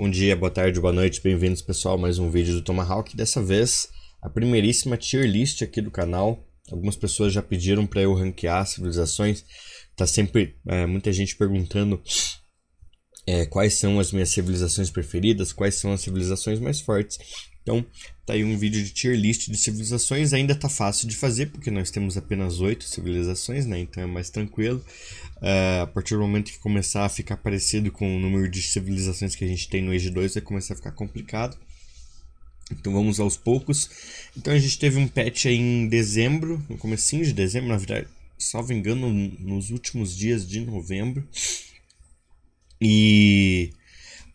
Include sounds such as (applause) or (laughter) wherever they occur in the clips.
Bom dia, boa tarde, boa noite, bem-vindos pessoal mais um vídeo do Tomahawk. Dessa vez, a primeiríssima tier list aqui do canal. Algumas pessoas já pediram para eu ranquear civilizações. Tá sempre é, muita gente perguntando é, quais são as minhas civilizações preferidas, quais são as civilizações mais fortes. Então, tá aí um vídeo de tier list de civilizações. Ainda tá fácil de fazer, porque nós temos apenas oito civilizações, né? Então é mais tranquilo. Uh, a partir do momento que começar a ficar parecido com o número de civilizações que a gente tem no Age 2, vai começar a ficar complicado. Então vamos aos poucos. Então a gente teve um patch aí em dezembro, no comecinho de dezembro, na verdade, salvo engano, nos últimos dias de novembro. E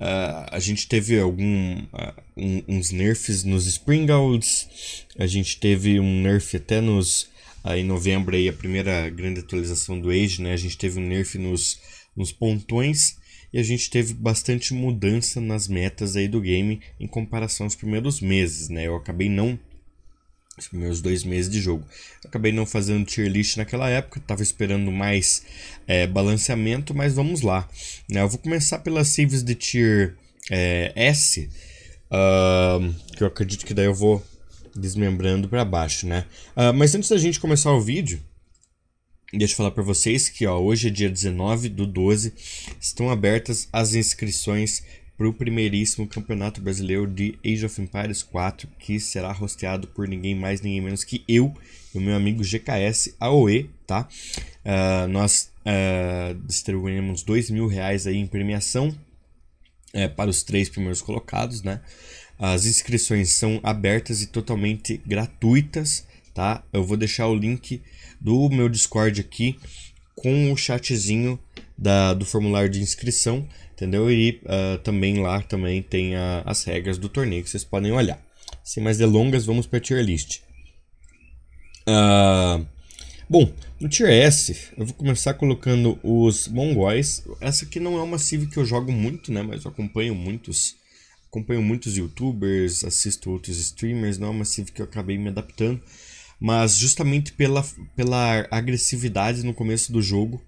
Uh, a gente teve algum, uh, um, uns nerfs nos Springouts, a gente teve um nerf até nos uh, em novembro aí a primeira grande atualização do Age, né? A gente teve um nerf nos, nos pontões e a gente teve bastante mudança nas metas aí do game em comparação aos primeiros meses, né? Eu acabei não os primeiros dois meses de jogo. acabei não fazendo tier list naquela época, estava esperando mais é, balanceamento, mas vamos lá. Né? Eu vou começar pelas saves de tier é, S, uh, que eu acredito que daí eu vou desmembrando para baixo, né? Uh, mas antes da gente começar o vídeo, deixa eu falar para vocês que ó, hoje é dia 19 do 12, estão abertas as inscrições para o primeiríssimo Campeonato Brasileiro de Age of Empires 4, que será hosteado por ninguém mais, ninguém menos que eu e o meu amigo GKS AOE, tá? Uh, nós uh, distribuímos dois mil reais aí em premiação uh, para os três primeiros colocados, né? As inscrições são abertas e totalmente gratuitas, tá? Eu vou deixar o link do meu Discord aqui com o chatzinho da, do formulário de inscrição, entendeu? E uh, também lá também tem a, as regras do torneio que vocês podem olhar. Sem mais delongas, vamos para a tier list. Uh, bom, no tier S, eu vou começar colocando os mongóis. Essa aqui não é uma civ que eu jogo muito, né? Mas eu acompanho muitos, acompanho muitos youtubers, assisto outros streamers. Não é uma civ que eu acabei me adaptando. Mas justamente pela, pela agressividade no começo do jogo,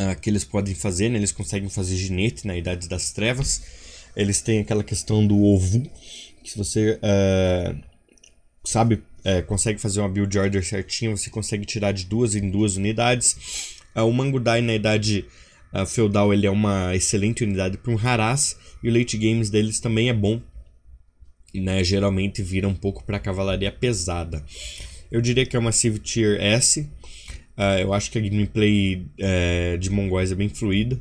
uh, que eles podem fazer, né? Eles conseguem fazer ginete na Idade das Trevas. Eles têm aquela questão do ovo, que se você uh, sabe, uh, consegue fazer uma build order certinha, você consegue tirar de duas em duas unidades. o Mangudai na Idade Feudal ele é uma excelente unidade para um Haras, e o late games deles também é bom. Né, geralmente vira um pouco para cavalaria pesada. Eu diria que é uma Civ Tier S, Uh, eu acho que a gameplay uh, de Mongóis é bem fluida.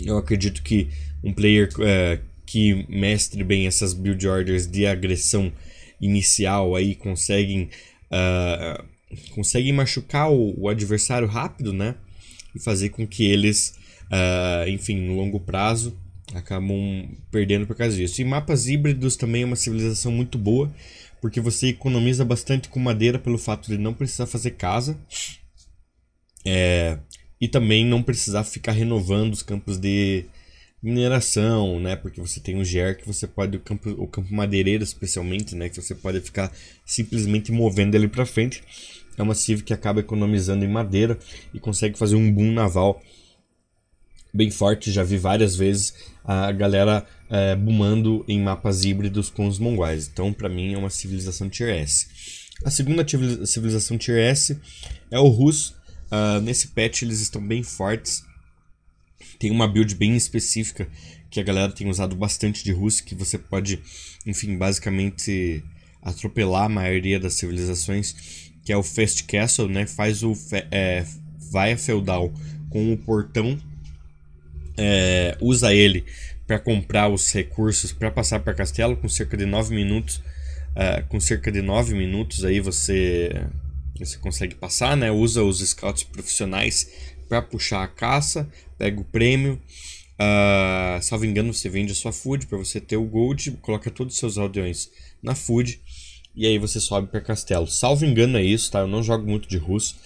Eu acredito que um player uh, que mestre bem essas build orders de agressão inicial aí conseguem, uh, conseguem machucar o, o, adversário rápido, né? E fazer com que eles, enfim, no longo prazo, acabam perdendo por causa disso. E mapas híbridos também é uma civilização muito boa porque você economiza bastante com madeira pelo fato de não precisar fazer casa. É, e também não precisar ficar renovando os campos de mineração, né? Porque você tem o GER que você pode, o campo, o campo madeireiro especialmente, né? Que você pode ficar simplesmente movendo ele para frente. É uma civ que acaba economizando em madeira e consegue fazer um boom naval bem forte. Já vi várias vezes a galera é, boomando em mapas híbridos com os mongóis. Então, para mim, é uma civilização Tier S. A segunda civilização Tier S é o Rus. Uh, nesse patch eles estão bem fortes. Tem uma build bem específica que a galera tem usado bastante de Rus, que você pode, enfim, basicamente atropelar a maioria das civilizações, que é o Fast Castle, né? Faz o é, vai a feudal com o portão é, usa ele para comprar os recursos para passar para Castelo com cerca de 9 minutos. Uh, com cerca de 9 minutos aí você, você consegue passar, né? Usa os scouts profissionais para puxar a caça, pega o prêmio. Uh, salvo engano, você vende a sua food para você ter o gold, coloca todos os seus aldeões na food e aí você sobe para castelo. Salvo engano é isso, tá? Eu não jogo muito de russo.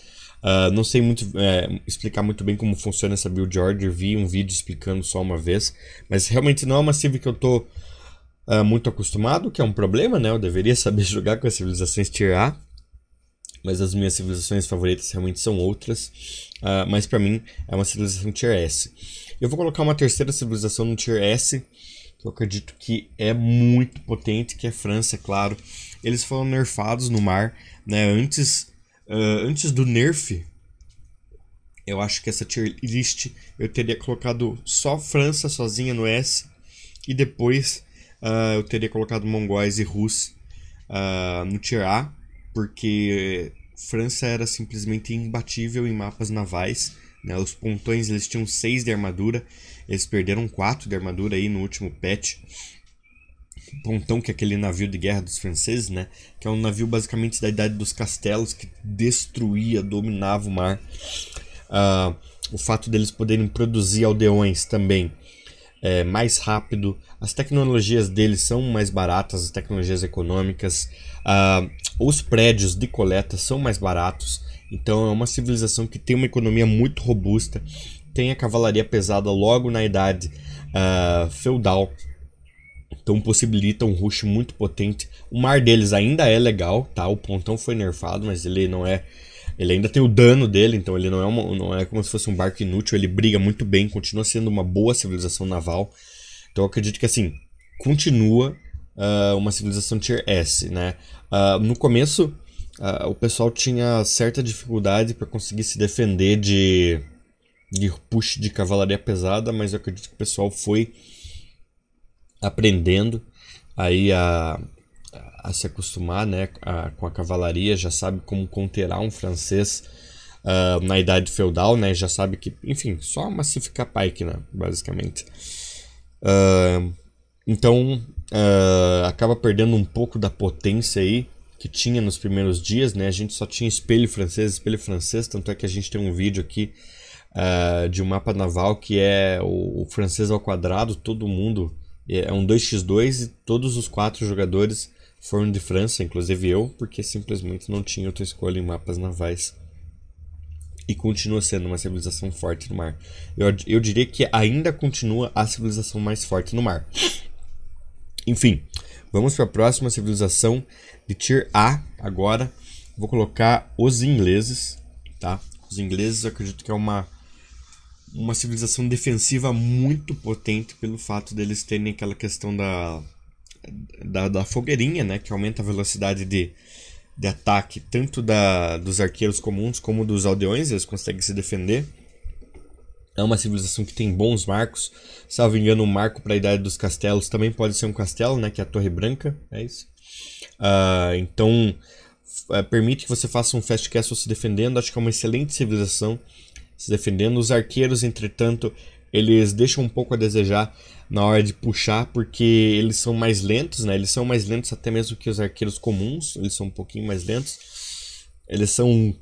Uh, não sei muito é, explicar muito bem como funciona essa build order, vi um vídeo explicando só uma vez, mas realmente não é uma civ que eu tô uh, muito acostumado, que é um problema, né? Eu deveria (laughs) saber jogar com as civilizações Tier A, mas as minhas civilizações favoritas realmente são outras, uh, mas para mim é uma civilização Tier S. Eu vou colocar uma terceira civilização no Tier S, que eu acredito que é muito potente, que é França, é claro. Eles foram nerfados no mar, né? Antes, uh, antes do nerf, eu acho que essa tier list eu teria colocado só França sozinha no S e depois uh, eu teria colocado mongóis e Rus uh, no tier A, porque França era simplesmente imbatível em mapas navais. Né? Os pontões eles tinham 6 de armadura, eles perderam 4 de armadura aí no último patch. Pontão, que é aquele navio de guerra dos franceses, né? Que é um navio basicamente da idade dos castelos que destruía, dominava o mar. Uh, o fato deles poderem produzir aldeões também é mais rápido, as tecnologias deles são mais baratas, as tecnologias econômicas, uh, os prédios de coleta são mais baratos, então é uma civilização que tem uma economia muito robusta, tem a cavalaria pesada logo na idade uh, feudal, então possibilita um rush muito potente. O mar deles ainda é legal, tá? O pontão foi nerfado, mas ele não é. Ele ainda tem o dano dele, então ele não é, uma, não é como se fosse um barco inútil. Ele briga muito bem, continua sendo uma boa civilização naval. Então eu acredito que assim, continua uh, uma civilização tier S, né? Uh, no começo, uh, o pessoal tinha certa dificuldade para conseguir se defender de, de push de cavalaria pesada, mas eu acredito que o pessoal foi aprendendo aí a, a se acostumar né, a, com a cavalaria, já sabe como conterar um francês uh, na idade feudal, né, já sabe que, enfim, só massificar pike, né, basicamente. Uh, então, uh, acaba perdendo um pouco da potência aí que tinha nos primeiros dias, né, a gente só tinha espelho francês, espelho francês, tanto é que a gente tem um vídeo aqui de um mapa naval que é o, o francês ao quadrado, todo mundo é um 2x2 e todos os quatro jogadores foram de França, inclusive eu, porque simplesmente não tinha outra escolha em mapas navais. E continua sendo uma civilização forte no mar. Eu, eu diria que ainda continua a civilização mais forte no mar. Enfim, vamos para a próxima civilização de Tier A agora. Vou colocar os ingleses, tá? Os ingleses acredito que é uma uma civilização defensiva muito potente pelo fato deles terem aquela questão da, da, da fogueirinha, né? Que aumenta a velocidade de, de ataque tanto da, dos arqueiros comuns como dos aldeões, eles conseguem se defender. É uma civilização que tem bons marcos. Salvo engano, um marco para a Idade dos Castelos também pode ser um castelo, né? Que é a Torre Branca, é isso. Uh, então, uh, permite que você faça um fast castle se defendendo. Acho que é uma excelente civilização se defendendo. Os arqueiros, entretanto, eles deixam um pouco a desejar na hora de puxar, porque eles são mais lentos, né? Eles são mais lentos até mesmo que os arqueiros comuns, eles são um pouquinho mais lentos. Eles são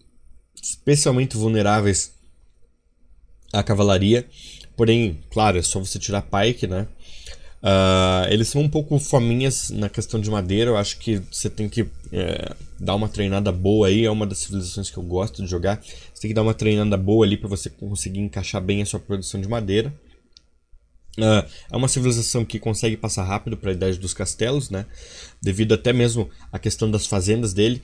especialmente vulneráveis à cavalaria. Porém, claro, é só você tirar pike, né? Uh, eles são um pouco fominhas na questão de madeira. Eu acho que você tem que é, dar uma treinada boa aí. É uma das civilizações que eu gosto de jogar. Você tem que dar uma treinada boa ali para você conseguir encaixar bem a sua produção de madeira. Uh, é uma civilização que consegue passar rápido para a idade dos castelos, né? Devido até mesmo à questão das fazendas dele,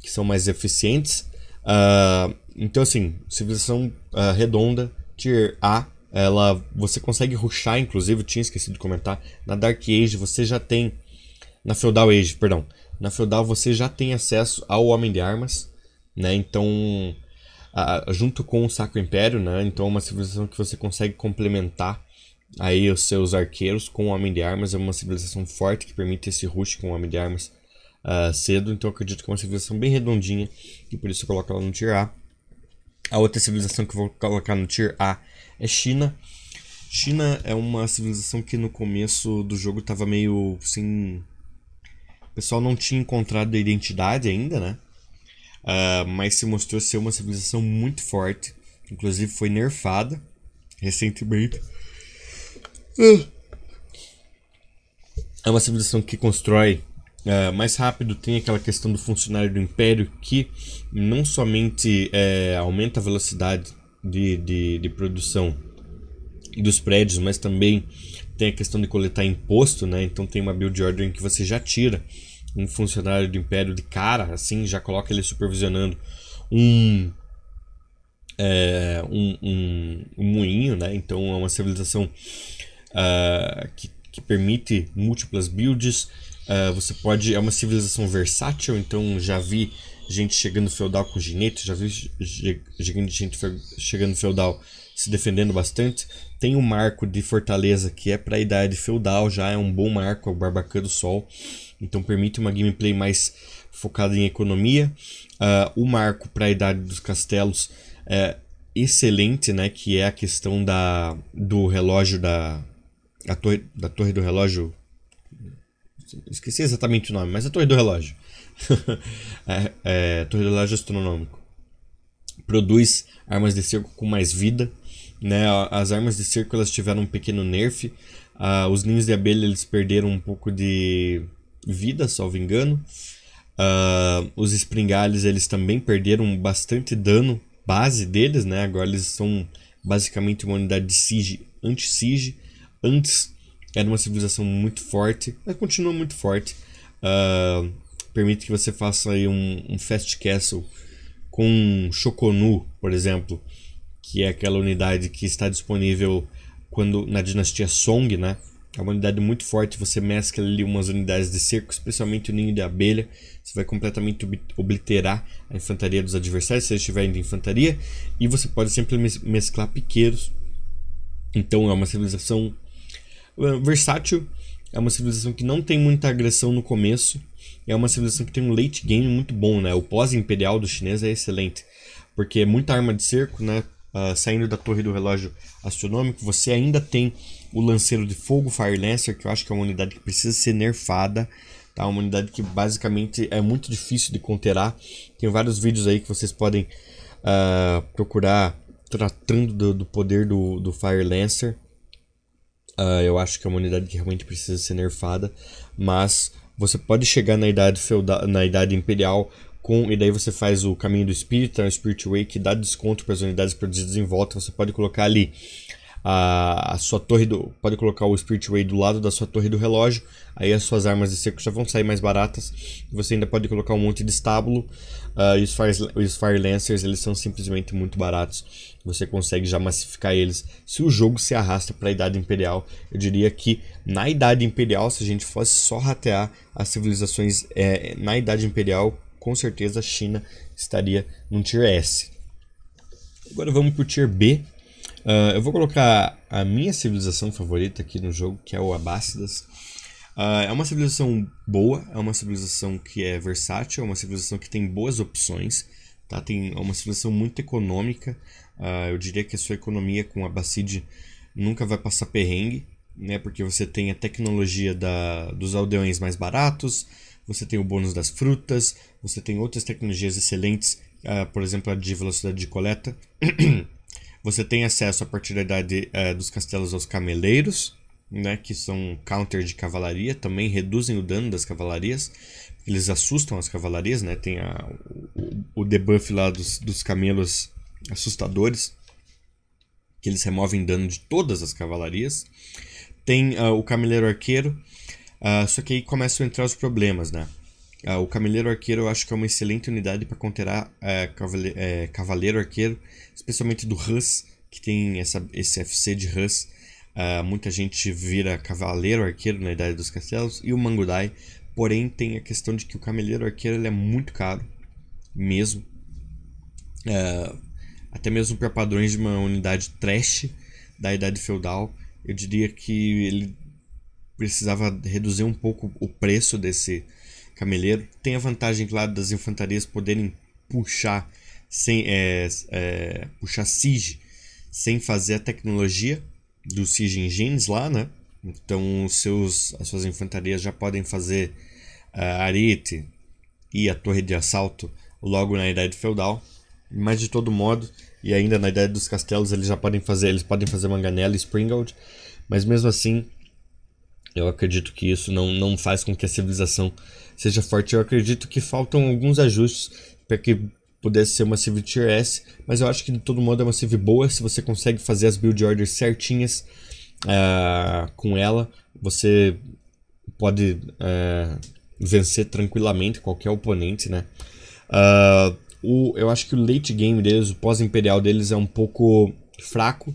que são mais eficientes. Uh, então, assim, civilização redonda, tier A, ela você consegue ruxar, inclusive, eu tinha esquecido de comentar, na Dark Age você já tem na Feudal Age, perdão. Na Feudal você já tem acesso ao Homem de Armas, né? Então, a, junto com o Sacro Império, né? Então é uma civilização que você consegue complementar aí os seus arqueiros com o Homem de Armas, é uma civilização forte que permite esse rush com o Homem de Armas uh, cedo, então acredito que é uma civilização bem redondinha e por isso eu coloco ela no Tier A. A outra civilização que eu vou colocar no Tier A é China. China é uma civilização que no começo do jogo estava meio assim. O pessoal não tinha encontrado a identidade ainda, né? Uh, mas se mostrou ser uma civilização muito forte. Inclusive foi nerfada recentemente. Uh. É uma civilização que constrói uh, mais rápido, tem aquela questão do funcionário do império que não somente é, aumenta a velocidade de, de, de produção dos prédios, mas também tem a questão de coletar imposto, né? Então tem uma build order em que você já tira um funcionário do império de cara, assim, já coloca ele supervisionando um é, um, um, um, moinho, né? Então é uma civilização uh, que, que permite múltiplas builds. Uh, você pode. É uma civilização versátil, então já vi gente chegando feudal com ginete, já vi gente chegando feudal se defendendo bastante. Tem um marco de fortaleza que é para a idade feudal, já é um bom marco, é o Barbacã do Sol. Então permite uma gameplay mais focada em economia. Uh, o marco para a idade dos castelos é excelente, né? Que é a questão da, do relógio da, a torre, da torre do relógio. Esqueci exatamente o nome, mas a torre do relógio. (laughs) é, é, torre do relógio astronômico. Produz armas de cerco com mais vida. Né? As armas de cerco elas tiveram um pequeno nerf. Uh, os ninhos de abelha eles perderam um pouco de vida, salvo engano. Uh, os espringales eles também perderam bastante dano base deles, né? Agora eles são basicamente uma unidade de siege anti-siege. Antes era uma civilização muito forte, mas continua muito forte. Uh, permite que você faça aí um, um fast castle com Shokonu, por exemplo, que é aquela unidade que está disponível quando na dinastia Song, né? É uma unidade muito forte, você mescla ali umas unidades de cerco, especialmente o ninho de abelha. Você vai completamente obliterar a infantaria dos adversários, se eles estiverem de infantaria. E você pode sempre mesclar piqueiros. Então é uma civilização versátil. É uma civilização que não tem muita agressão no começo. É uma civilização que tem um late game muito bom, né? O pós-imperial do chinês é excelente. Porque é muita arma de cerco, né? Uh, saindo da torre do relógio astronômico, você ainda tem o Lanceiro de Fogo, Fire Lancer, que eu acho que é uma unidade que precisa ser nerfada. Tá? Uma unidade que basicamente é muito difícil de conterar. Tem vários vídeos aí que vocês podem uh, procurar tratando do, do, poder do, do Fire Lancer. Uh, eu acho que é uma unidade que realmente precisa ser nerfada. Mas você pode chegar na idade feudal, na idade imperial com, e daí você faz o caminho do espírito, o Spirit Way, que dá desconto para as unidades produzidas em volta. Você pode colocar ali a, a sua torre do. Pode colocar o Spirit Way do lado da sua torre do relógio. Aí as suas armas de seco já vão sair mais baratas. Você ainda pode colocar um monte de estábulo. Uh, e os Fire, os Fire Lancers eles são simplesmente muito baratos. Você consegue já massificar eles. Se o jogo se arrasta para a Idade Imperial, eu diria que na Idade Imperial, se a gente fosse só ratear as civilizações é, na Idade Imperial, com certeza a China estaria no Tier S. Agora vamos para o Tier B, Uh, eu vou colocar a minha civilização favorita aqui no jogo, que é o Abássidas. Uh, é uma civilização boa, é uma civilização que é versátil, é uma civilização que tem boas opções, tá? tem, é uma civilização muito econômica. Uh, eu diria que a sua economia com a Bacide nunca vai passar perrengue, né? porque você tem a tecnologia da, dos aldeões mais baratos, você tem o bônus das frutas, você tem outras tecnologias excelentes, por exemplo, a de velocidade de coleta. (clears throat) Você tem acesso a partir da idade é, dos castelos aos cameleiros, né, que são counter de cavalaria, também reduzem o dano das cavalarias. Eles assustam as cavalarias, né? Tem a, o, o debuff lá dos, dos camelos assustadores, que eles removem dano de todas as cavalarias. Tem uh, o cameleiro arqueiro, uh, só que aí começam a entrar os problemas, né? Uh, o Cameleiro Arqueiro eu acho que é uma excelente unidade para conterar uh, cavale uh, Cavaleiro Arqueiro, especialmente do Hus, que tem essa, esse FC de Hus. Muita gente vira Cavaleiro Arqueiro na Idade dos Castelos e o Mangudai. Porém, tem a questão de que o Cameleiro Arqueiro ele é muito caro, mesmo. até mesmo para padrões de uma unidade trash da Idade Feudal, eu diria que ele precisava reduzir um pouco o preço desse cameleiro. Tem a vantagem, claro, das infantarias poderem puxar sem é, é, puxar siege sem fazer a tecnologia do siege engines lá, né? Então seus, as suas infantarias já podem fazer a uh, arete e a torre de assalto logo na idade feudal. Mas de todo modo, e ainda na idade dos castelos eles já podem fazer, eles podem fazer manganela e springald, mas mesmo assim eu acredito que isso não, não faz com que a civilização seja forte. Eu acredito que faltam alguns ajustes para que pudesse ser uma Civ Tier S, mas eu acho que de todo modo é uma Civ boa. Se você consegue fazer as build orders certinhas uh, com ela, você pode uh, vencer tranquilamente qualquer oponente, né? Uh, O, eu acho que o late game deles, o pós-imperial deles é um pouco fraco.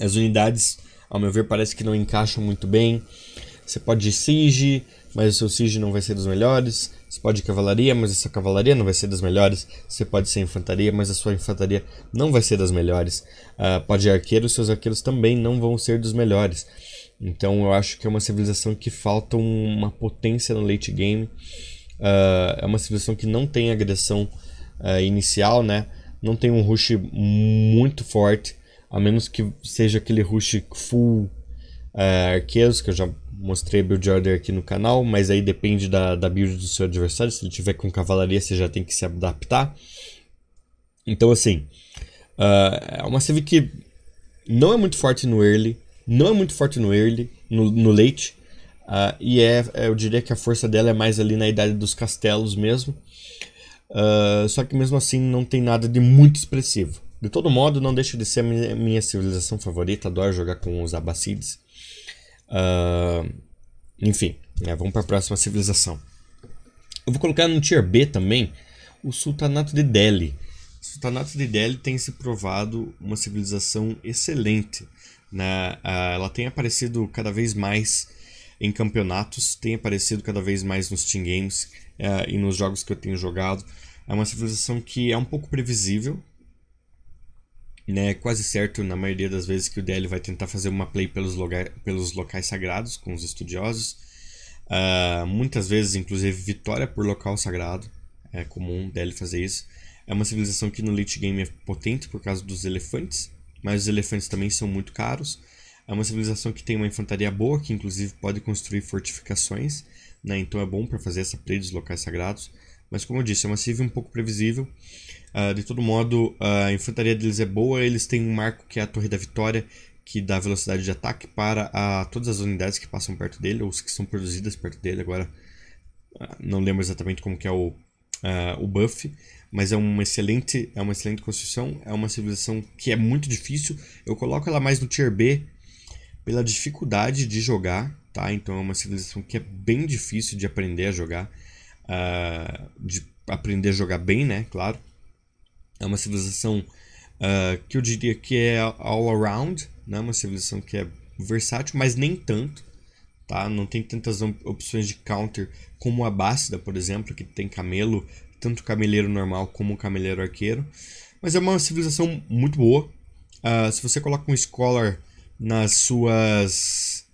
As unidades, ao meu ver, parece que não encaixam muito bem. Você pode ir siege, mas o seu siege não vai ser dos melhores. Você pode ir cavalaria, mas a sua cavalaria não vai ser das melhores. Você pode ser infantaria, mas a sua infantaria não vai ser das melhores. Uh, pode ir arqueiro, seus arqueiros também não vão ser dos melhores. Então eu acho que é uma civilização que falta uma potência no late game. Uh, é uma civilização que não tem agressão uh, inicial, né? Não tem um rush muito forte, a menos que seja aquele rush full uh, arqueiros, que eu já mostrei build order aqui no canal, mas aí depende da, da build do seu adversário. Se ele tiver com cavalaria, você já tem que se adaptar. Então, assim, é uma civ que não é muito forte no early, não é muito forte no early, no, no late, Uh, e é, é, eu diria que a força dela é mais ali na idade dos castelos mesmo. Uh, só que mesmo assim não tem nada de muito expressivo. De todo modo, não deixa de ser a minha, civilização favorita. Adoro jogar com os Abacides. Uh, enfim, né, vamos para a próxima civilização. Eu vou colocar no Tier B também o Sultanato de Delhi. O Sultanato de Delhi tem se provado uma civilização excelente. Né? ela tem aparecido cada vez mais em campeonatos, tem aparecido cada vez mais nos Team Games uh, e nos jogos que eu tenho jogado. É uma civilização que é um pouco previsível, né? É quase certo na maioria das vezes que o DL vai tentar fazer uma play pelos, pelos locais sagrados com os estudiosos. Uh, muitas vezes, inclusive, vitória por local sagrado. É comum DL fazer isso. É uma civilização que no late game é potente por causa dos elefantes, mas os elefantes também são muito caros. É uma civilização que tem uma infantaria boa, que inclusive pode construir fortificações, né? então é bom para fazer essa play dos locais sagrados. Mas como eu disse, é uma civ um pouco previsível. Uh, de todo modo, a infantaria deles é boa, eles têm um marco que é a Torre da Vitória, que dá velocidade de ataque para a, todas as unidades que passam perto dele, ou que são produzidas perto dele. Agora, uh, não lembro exatamente como que é o, uh, o buff, mas é uma excelente, é uma excelente construção. É uma civilização que é muito difícil. Eu coloco ela mais no tier B, pela dificuldade de jogar, tá? Então é uma civilização que é bem difícil de aprender a jogar, uh, de aprender a jogar bem, né? Claro. É uma civilização uh, que eu diria que é all around, né? Uma civilização que é versátil, mas nem tanto, tá? Não tem tantas opções de counter como a Bácida, por exemplo, que tem camelo, tanto cameleiro normal como cameleiro arqueiro. Mas é uma civilização muito boa. Uh, se você coloca um Scholar nas suas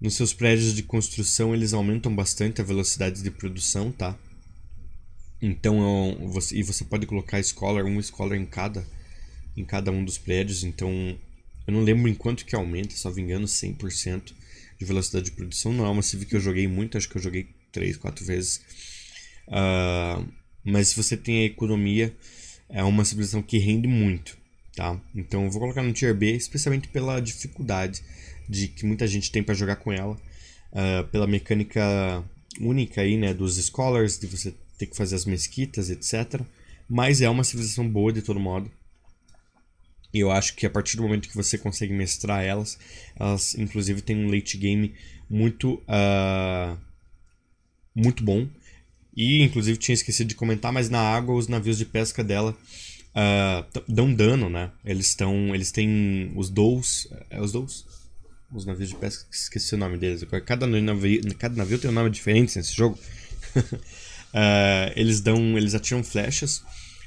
nos seus prédios de construção eles aumentam bastante a velocidade de produção, tá? Então você, e você pode colocar scholar, um scholar em cada em cada um dos prédios, então eu não lembro em quanto que aumenta, só me engano 100% de velocidade de produção. Não é uma Civic que eu joguei muito, acho que eu joguei 3, 4 vezes. Uh, mas se você tem a economia, é uma civilização que rende muito tá? Então eu vou colocar no Tier B, especialmente pela dificuldade de que muita gente tem para jogar com ela, uh, pela mecânica única aí, né, dos Scholars, de você ter que fazer as mesquitas, etc. Mas é uma civilização boa de todo modo. E eu acho que a partir do momento que você consegue mestrar elas, elas inclusive têm um late game muito, uh, muito bom. E inclusive tinha esquecido de comentar, mas na água os navios de pesca dela uh, dão dano, né? Eles estão. Eles têm os dous. É os dous? Os navios de pesca, esqueci o nome deles. Cada navio, cada navio tem um nome diferente nesse jogo. uh, (laughs) eles dão. Eles atiram flechas.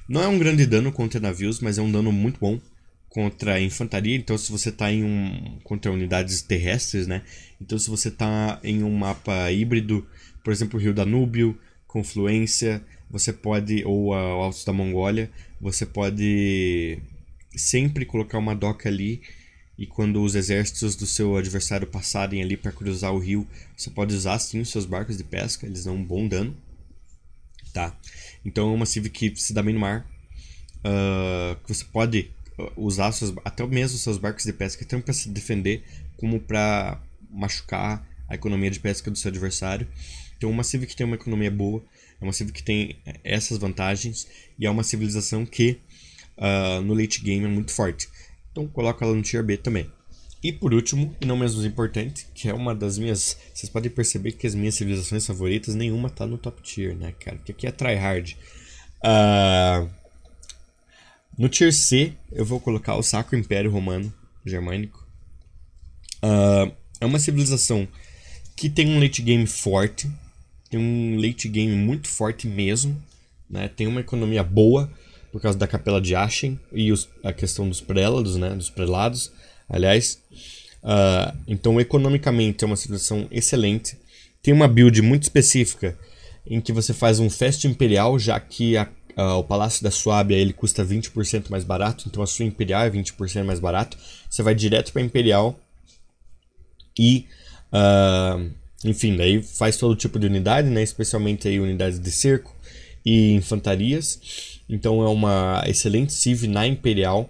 Não é um grande dano contra navios, mas é um dano muito bom contra infantaria. Então, se você está em um contra unidades terrestres, né? Então, se você está em um mapa híbrido, por exemplo, Rio Danúbio, Confluência, você pode ou a Altos da Mongólia, você pode sempre colocar uma doca ali e quando os exércitos do seu adversário passarem ali para cruzar o rio, você pode usar sim os seus barcos de pesca, eles dão um bom dano, tá? Então é uma civ que se dá bem no mar, uh, você pode ah, usar seus, até mesmo seus barcos de pesca tanto para se defender como para machucar a economia de pesca do seu adversário. Então uma civ que tem uma economia boa, é uma civ que tem essas vantagens e é uma civilização que uh, no late game é muito forte. Então coloca ela no tier B também. E por último, e não menos importante, que é uma das minhas. Vocês podem perceber que as minhas civilizações favoritas, nenhuma tá no top tier, né, cara? Porque aqui é tryhard. Uh, no tier C, eu vou colocar o Sacro Império Romano Germânico. Uh, é uma civilização que tem um late game forte, tem um late game muito forte mesmo, né? Tem uma economia boa por causa da Capela de Ashen e os, a questão dos prélados, né? Dos prelados, aliás. Uh, então, economicamente, é uma civilização excelente. Tem uma build muito específica em que você faz um Fest Imperial, já que a Uh, o Palácio da Suábia ele custa 20% mais barato, então a sua Imperial é 20% mais barato. Você vai direto para Imperial e, uh, enfim, daí faz todo tipo de unidade, né? especialmente aí unidades de cerco e infantarias. Então é uma excelente civ na Imperial.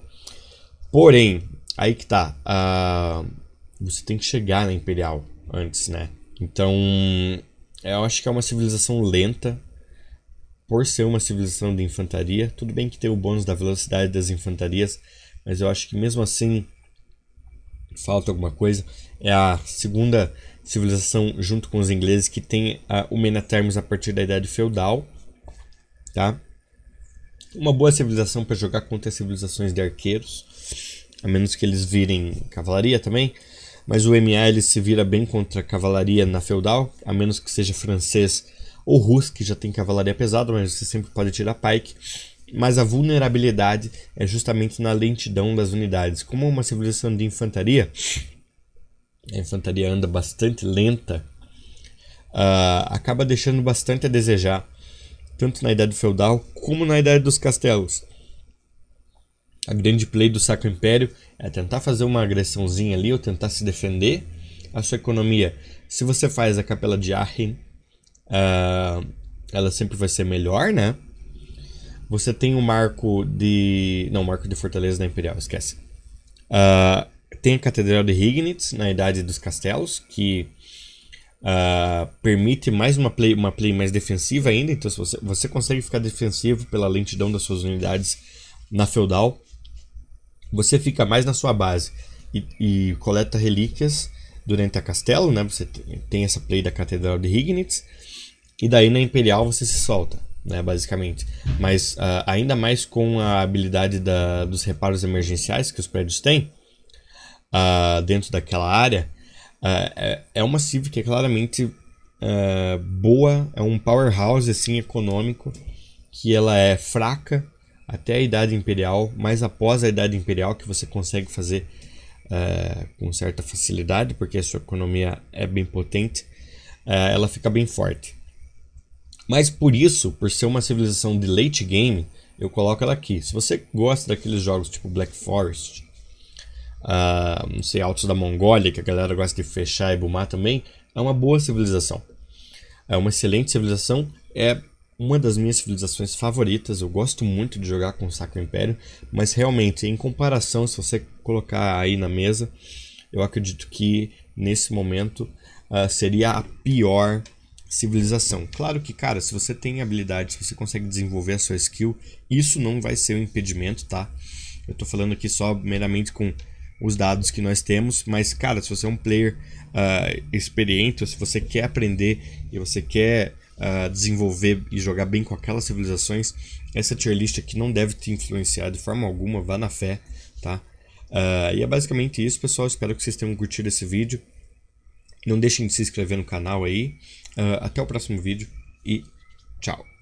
Porém, aí que tá, uh, você tem que chegar na Imperial antes, né? Então, eu acho que é uma civilização lenta, por ser uma civilização de infantaria. Tudo bem que tem o bônus da velocidade das infantarias, mas eu acho que mesmo assim falta alguma coisa. É a segunda civilização, junto com os ingleses, que tem a, o Menatermos a partir da Idade Feudal. Tá? Uma boa civilização para jogar contra civilizações de arqueiros, a menos que eles virem cavalaria também. Mas o MA ele se vira bem contra a cavalaria na feudal, a menos que seja francês o Rus, que já tem cavalaria pesada, mas você sempre pode tirar Pike. Mas a vulnerabilidade é justamente na lentidão das unidades. Como uma civilização de infantaria, a infantaria anda bastante lenta, uh, acaba deixando bastante a desejar, tanto na Idade Feudal como na Idade dos Castelos. A grande play do Sacro Império é tentar fazer uma agressãozinha ali ou tentar se defender. A sua economia, se você faz a Capela de Aachen, uh, ela sempre vai ser melhor, né? Você tem o marco de. Não, marco de Fortaleza da Imperial, esquece. Uh, tem a Catedral de Hignitz, na Idade dos Castelos, que uh, permite mais uma play, uma play mais defensiva ainda. Então, se você, você consegue ficar defensivo pela lentidão das suas unidades na feudal, você fica mais na sua base e, e coleta relíquias durante a castelo, né? Você tem essa play da Catedral de Hignitz. E daí na Imperial você se solta, né, basicamente. Mas uh, ainda mais com a habilidade da, dos reparos emergenciais que os prédios têm uh, dentro daquela área, uh, é, uma Civ que é claramente boa, é um powerhouse assim, econômico, que ela é fraca até a Idade Imperial, mas após a Idade Imperial que você consegue fazer com certa facilidade, porque a sua economia é bem potente, ela fica bem forte. Mas por isso, por ser uma civilização de late game, eu coloco ela aqui. Se você gosta daqueles jogos tipo Black Forest, uh, não sei, Altos da Mongólia, que a galera gosta de fechar e bumar também, é uma boa civilização. É uma excelente civilização, é uma das minhas civilizações favoritas. Eu gosto muito de jogar com o Sacro Império, mas realmente, em comparação, se você colocar aí na mesa, eu acredito que nesse momento uh, seria a pior civilização. Claro que, cara, se você tem habilidade, se você consegue desenvolver a sua skill, isso não vai ser um impedimento, tá? Eu tô falando aqui só meramente com os dados que nós temos, mas, cara, se você é um player uh, experiente, se você quer aprender e você quer uh, desenvolver e jogar bem com aquelas civilizações, essa tier list aqui não deve te influenciar de forma alguma, vá na fé, tá? Uh, e é basicamente isso, pessoal. Espero que vocês tenham curtido esse vídeo. Não deixem de se inscrever no canal aí. Até o próximo vídeo e tchau.